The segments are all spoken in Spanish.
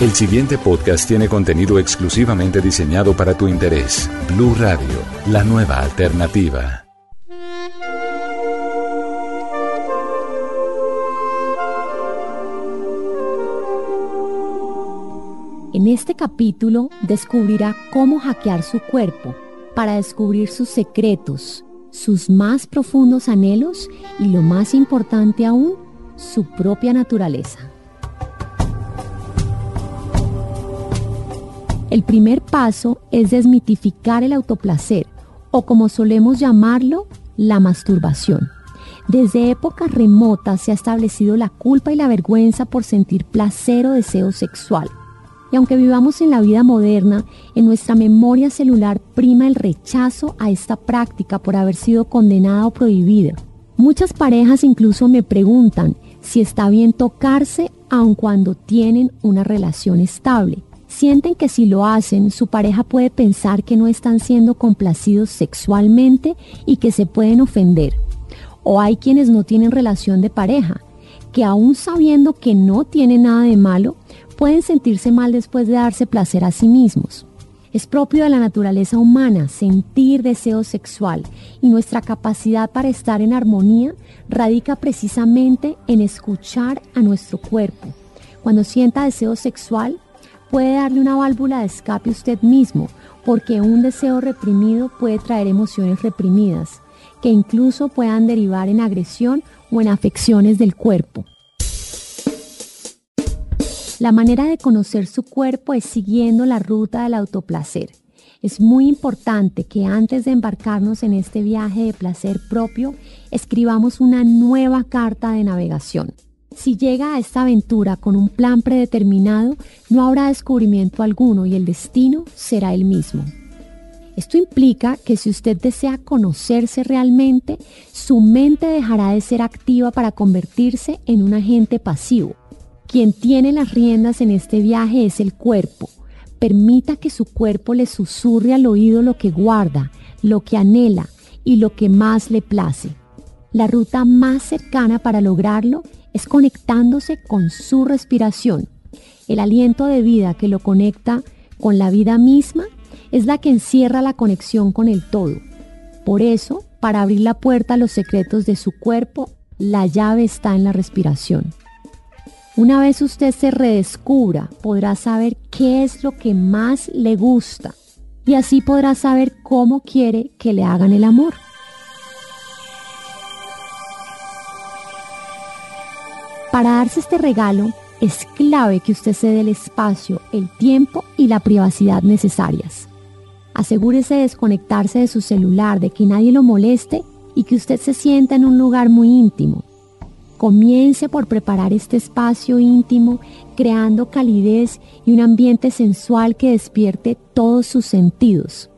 El siguiente podcast tiene contenido exclusivamente diseñado para tu interés. Blue Radio, la nueva alternativa. En este capítulo descubrirá cómo hackear su cuerpo para descubrir sus secretos, sus más profundos anhelos y lo más importante aún, su propia naturaleza. El primer paso es desmitificar el autoplacer o como solemos llamarlo, la masturbación. Desde épocas remotas se ha establecido la culpa y la vergüenza por sentir placer o deseo sexual. Y aunque vivamos en la vida moderna, en nuestra memoria celular prima el rechazo a esta práctica por haber sido condenada o prohibida. Muchas parejas incluso me preguntan si está bien tocarse aun cuando tienen una relación estable sienten que si lo hacen, su pareja puede pensar que no están siendo complacidos sexualmente y que se pueden ofender. O hay quienes no tienen relación de pareja, que aún sabiendo que no tiene nada de malo, pueden sentirse mal después de darse placer a sí mismos. Es propio de la naturaleza humana sentir deseo sexual y nuestra capacidad para estar en armonía radica precisamente en escuchar a nuestro cuerpo. Cuando sienta deseo sexual, puede darle una válvula de escape usted mismo, porque un deseo reprimido puede traer emociones reprimidas, que incluso puedan derivar en agresión o en afecciones del cuerpo. La manera de conocer su cuerpo es siguiendo la ruta del autoplacer. Es muy importante que antes de embarcarnos en este viaje de placer propio, escribamos una nueva carta de navegación. Si llega a esta aventura con un plan predeterminado, no habrá descubrimiento alguno y el destino será el mismo. Esto implica que si usted desea conocerse realmente, su mente dejará de ser activa para convertirse en un agente pasivo. Quien tiene las riendas en este viaje es el cuerpo. Permita que su cuerpo le susurre al oído lo que guarda, lo que anhela y lo que más le place. La ruta más cercana para lograrlo es conectándose con su respiración. El aliento de vida que lo conecta con la vida misma es la que encierra la conexión con el todo. Por eso, para abrir la puerta a los secretos de su cuerpo, la llave está en la respiración. Una vez usted se redescubra, podrá saber qué es lo que más le gusta y así podrá saber cómo quiere que le hagan el amor. Para darse este regalo, es clave que usted se dé el espacio, el tiempo y la privacidad necesarias. Asegúrese de desconectarse de su celular, de que nadie lo moleste y que usted se sienta en un lugar muy íntimo. Comience por preparar este espacio íntimo, creando calidez y un ambiente sensual que despierte todos sus sentidos.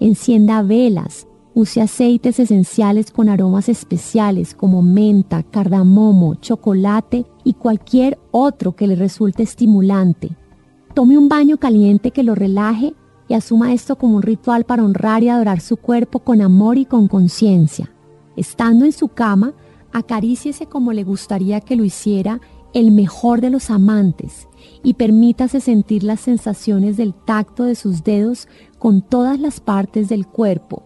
Encienda velas, Use aceites esenciales con aromas especiales como menta, cardamomo, chocolate y cualquier otro que le resulte estimulante. Tome un baño caliente que lo relaje y asuma esto como un ritual para honrar y adorar su cuerpo con amor y con conciencia. Estando en su cama, acaríciese como le gustaría que lo hiciera el mejor de los amantes y permítase sentir las sensaciones del tacto de sus dedos con todas las partes del cuerpo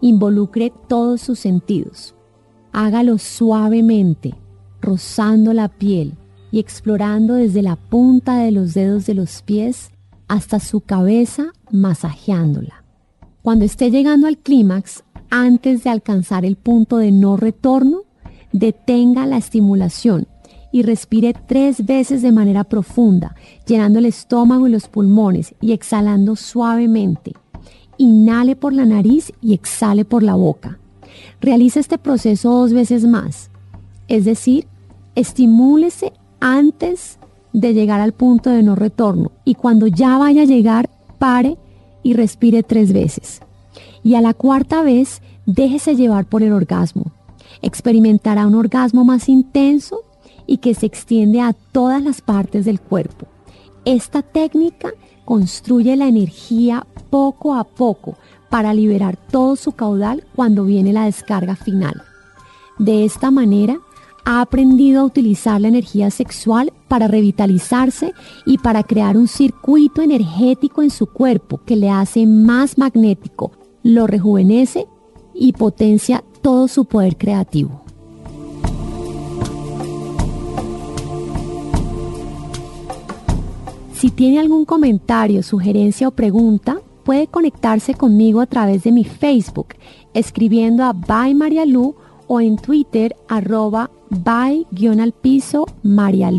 involucre todos sus sentidos. Hágalo suavemente, rozando la piel y explorando desde la punta de los dedos de los pies hasta su cabeza, masajeándola. Cuando esté llegando al clímax, antes de alcanzar el punto de no retorno, detenga la estimulación y respire tres veces de manera profunda, llenando el estómago y los pulmones y exhalando suavemente inhale por la nariz y exhale por la boca. Realice este proceso dos veces más, es decir, estimúlese antes de llegar al punto de no retorno y cuando ya vaya a llegar, pare y respire tres veces. Y a la cuarta vez, déjese llevar por el orgasmo. Experimentará un orgasmo más intenso y que se extiende a todas las partes del cuerpo. Esta técnica construye la energía poco a poco para liberar todo su caudal cuando viene la descarga final. De esta manera, ha aprendido a utilizar la energía sexual para revitalizarse y para crear un circuito energético en su cuerpo que le hace más magnético, lo rejuvenece y potencia todo su poder creativo. Si tiene algún comentario, sugerencia o pregunta, puede conectarse conmigo a través de mi Facebook, escribiendo a By María o en Twitter arroba by-al piso María.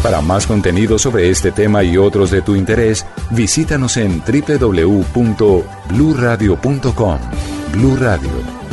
Para más contenido sobre este tema y otros de tu interés, visítanos en www.bluradio.com. Blu